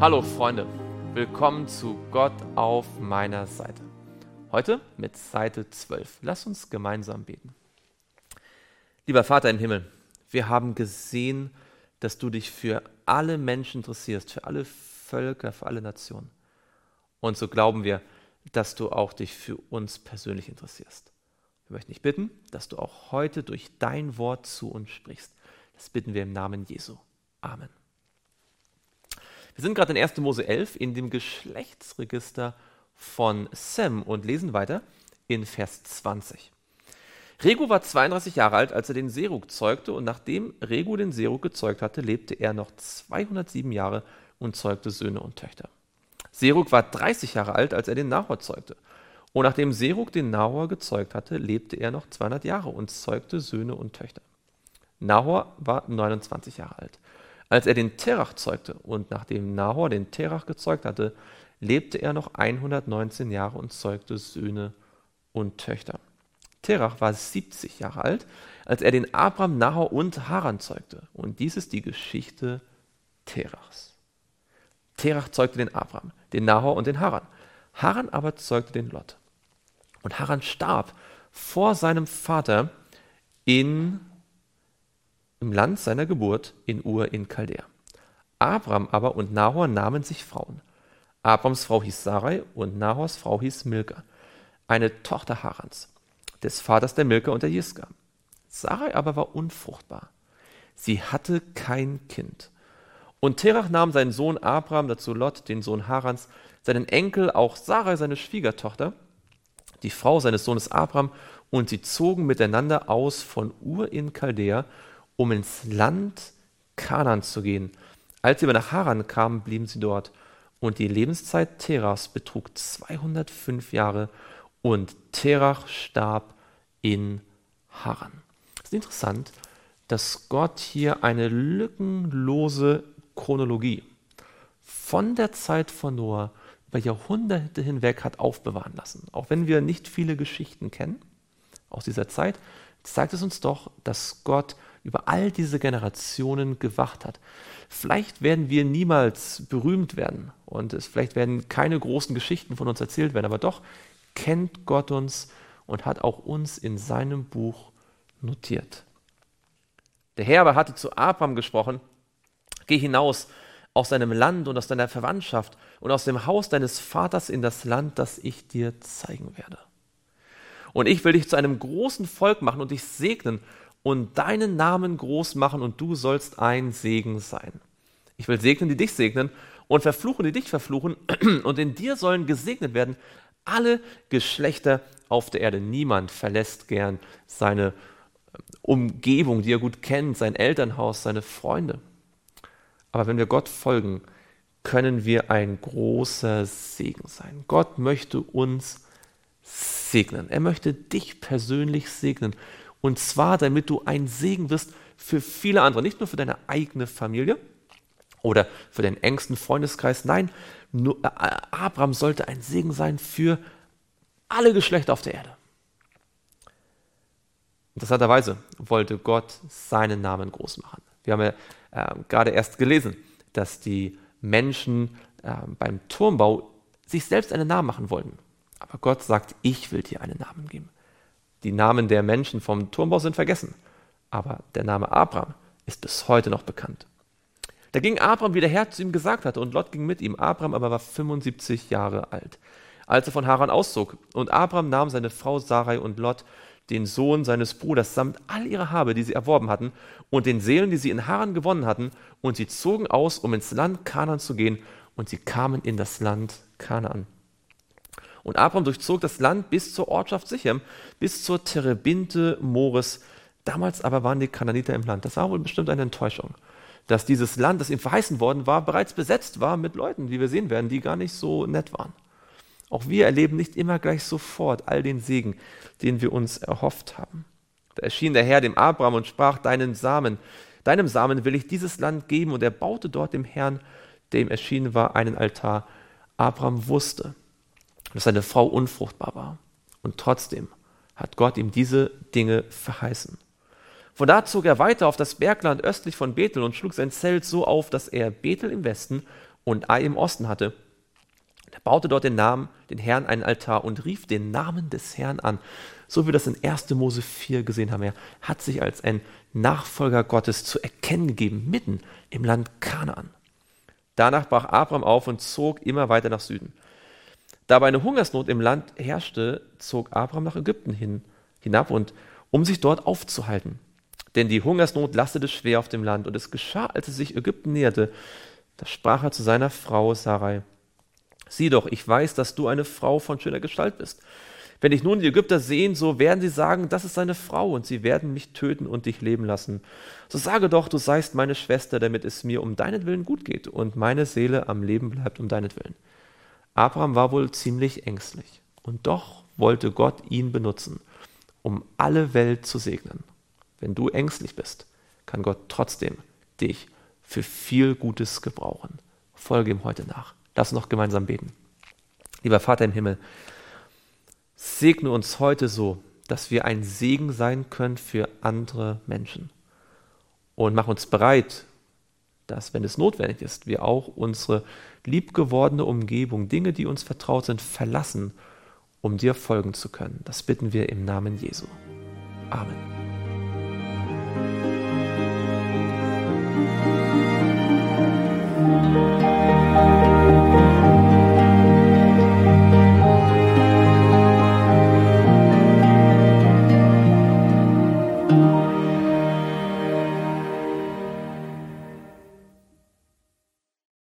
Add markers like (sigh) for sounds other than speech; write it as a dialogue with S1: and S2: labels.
S1: Hallo Freunde, willkommen zu Gott auf meiner Seite. Heute mit Seite 12. Lass uns gemeinsam beten. Lieber Vater im Himmel, wir haben gesehen, dass du dich für alle Menschen interessierst, für alle Völker, für alle Nationen. Und so glauben wir, dass du auch dich für uns persönlich interessierst. Wir möchten dich bitten, dass du auch heute durch dein Wort zu uns sprichst. Das bitten wir im Namen Jesu. Amen. Wir sind gerade in 1. Mose 11 in dem Geschlechtsregister von Sem und lesen weiter in Vers 20. Regu war 32 Jahre alt, als er den Serug zeugte, und nachdem Regu den Serug gezeugt hatte, lebte er noch 207 Jahre und zeugte Söhne und Töchter. Serug war 30 Jahre alt, als er den Nahor zeugte. Und nachdem Serug den Nahor gezeugt hatte, lebte er noch 200 Jahre und zeugte Söhne und Töchter. Nahor war 29 Jahre alt, als er den Terach zeugte. Und nachdem Nahor den Terach gezeugt hatte, lebte er noch 119 Jahre und zeugte Söhne und Töchter. Terach war 70 Jahre alt, als er den Abram, Nahor und Haran zeugte. Und dies ist die Geschichte Terachs. Terach zeugte den Abram, den Nahor und den Haran. Haran aber zeugte den Lot. Und Haran starb vor seinem Vater in, im Land seiner Geburt in Ur in Chaldea. Abram aber und Nahor nahmen sich Frauen. Abrams Frau hieß Sarai und Nahors Frau hieß Milka, eine Tochter Harans, des Vaters der Milka und der Jiska. Sarai aber war unfruchtbar. Sie hatte kein Kind. Und Terach nahm seinen Sohn Abram, dazu Lot, den Sohn Harans, seinen Enkel, auch Sarai, seine Schwiegertochter, die Frau seines Sohnes Abram, und sie zogen miteinander aus von Ur in Chaldea, um ins Land Kanaan zu gehen. Als sie aber nach Haran kamen, blieben sie dort. Und die Lebenszeit Terachs betrug 205 Jahre und Terach starb in Haran. Es ist interessant, dass Gott hier eine lückenlose Chronologie von der Zeit von Noah über Jahrhunderte hinweg hat aufbewahren lassen. Auch wenn wir nicht viele Geschichten kennen aus dieser Zeit, zeigt es uns doch, dass Gott über all diese Generationen gewacht hat. Vielleicht werden wir niemals berühmt werden und es vielleicht werden keine großen Geschichten von uns erzählt werden, aber doch kennt Gott uns und hat auch uns in seinem Buch notiert. Der Herr aber hatte zu Abraham gesprochen, geh hinaus aus deinem Land und aus deiner Verwandtschaft und aus dem Haus deines Vaters in das Land, das ich dir zeigen werde. Und ich will dich zu einem großen Volk machen und dich segnen und deinen Namen groß machen und du sollst ein Segen sein. Ich will segnen, die dich segnen und verfluchen, die dich verfluchen (clears throat) und in dir sollen gesegnet werden alle Geschlechter auf der Erde. Niemand verlässt gern seine ähm, Umgebung, die er gut kennt, sein Elternhaus, seine Freunde. Aber wenn wir Gott folgen, können wir ein großer Segen sein. Gott möchte uns segnen. Er möchte dich persönlich segnen. Und zwar, damit du ein Segen wirst für viele andere, nicht nur für deine eigene Familie oder für deinen engsten Freundeskreis. Nein, nur, äh, Abraham sollte ein Segen sein für alle Geschlechter auf der Erde. Interessanterweise wollte Gott seinen Namen groß machen. Wir haben ja äh, gerade erst gelesen, dass die Menschen äh, beim Turmbau sich selbst einen Namen machen wollten. Aber Gott sagt, ich will dir einen Namen geben. Die Namen der Menschen vom Turmbau sind vergessen, aber der Name Abraham ist bis heute noch bekannt. Da ging Abraham, wie der Herr zu ihm gesagt hatte, und Lot ging mit ihm. Abraham aber war 75 Jahre alt, als er von Haran auszog. Und Abraham nahm seine Frau Sarai und Lot, den Sohn seines Bruders, samt all ihrer Habe, die sie erworben hatten, und den Seelen, die sie in Haran gewonnen hatten, und sie zogen aus, um ins Land Kanaan zu gehen, und sie kamen in das Land Kanaan. Und Abraham durchzog das Land bis zur Ortschaft Sichem, bis zur Terebinte Mores. Damals aber waren die Kananiter im Land. Das war wohl bestimmt eine Enttäuschung, dass dieses Land, das ihm verheißen worden war, bereits besetzt war mit Leuten, wie wir sehen werden, die gar nicht so nett waren. Auch wir erleben nicht immer gleich sofort all den Segen, den wir uns erhofft haben. Da erschien der Herr dem Abraham und sprach, deinen Samen, deinem Samen will ich dieses Land geben. Und er baute dort dem Herrn, der ihm erschienen war, einen Altar. Abraham wusste, dass seine Frau unfruchtbar war. Und trotzdem hat Gott ihm diese Dinge verheißen. Von da zog er weiter auf das Bergland östlich von Bethel und schlug sein Zelt so auf, dass er Bethel im Westen und Ai im Osten hatte. Er baute dort den Namen, den Herrn einen Altar und rief den Namen des Herrn an. So wie wir das in 1. Mose 4 gesehen haben. Er hat sich als ein Nachfolger Gottes zu erkennen gegeben, mitten im Land Kanaan. Danach brach Abraham auf und zog immer weiter nach Süden. Da aber eine Hungersnot im Land herrschte, zog Abraham nach Ägypten hin, hinab und um sich dort aufzuhalten. Denn die Hungersnot lastete schwer auf dem Land. Und es geschah, als er sich Ägypten näherte, da sprach er zu seiner Frau Sarai, sieh doch, ich weiß, dass du eine Frau von schöner Gestalt bist. Wenn dich nun die Ägypter sehen, so werden sie sagen, das ist seine Frau, und sie werden mich töten und dich leben lassen. So sage doch, du seist meine Schwester, damit es mir um deinetwillen gut geht und meine Seele am Leben bleibt um deinetwillen. Abraham war wohl ziemlich ängstlich, und doch wollte Gott ihn benutzen, um alle Welt zu segnen. Wenn du ängstlich bist, kann Gott trotzdem dich für viel Gutes gebrauchen. Folge ihm heute nach. Lass uns noch gemeinsam beten. Lieber Vater im Himmel, segne uns heute so, dass wir ein Segen sein können für andere Menschen. Und mach uns bereit, dass, wenn es notwendig ist, wir auch unsere liebgewordene Umgebung, Dinge, die uns vertraut sind, verlassen, um dir folgen zu können. Das bitten wir im Namen Jesu. Amen.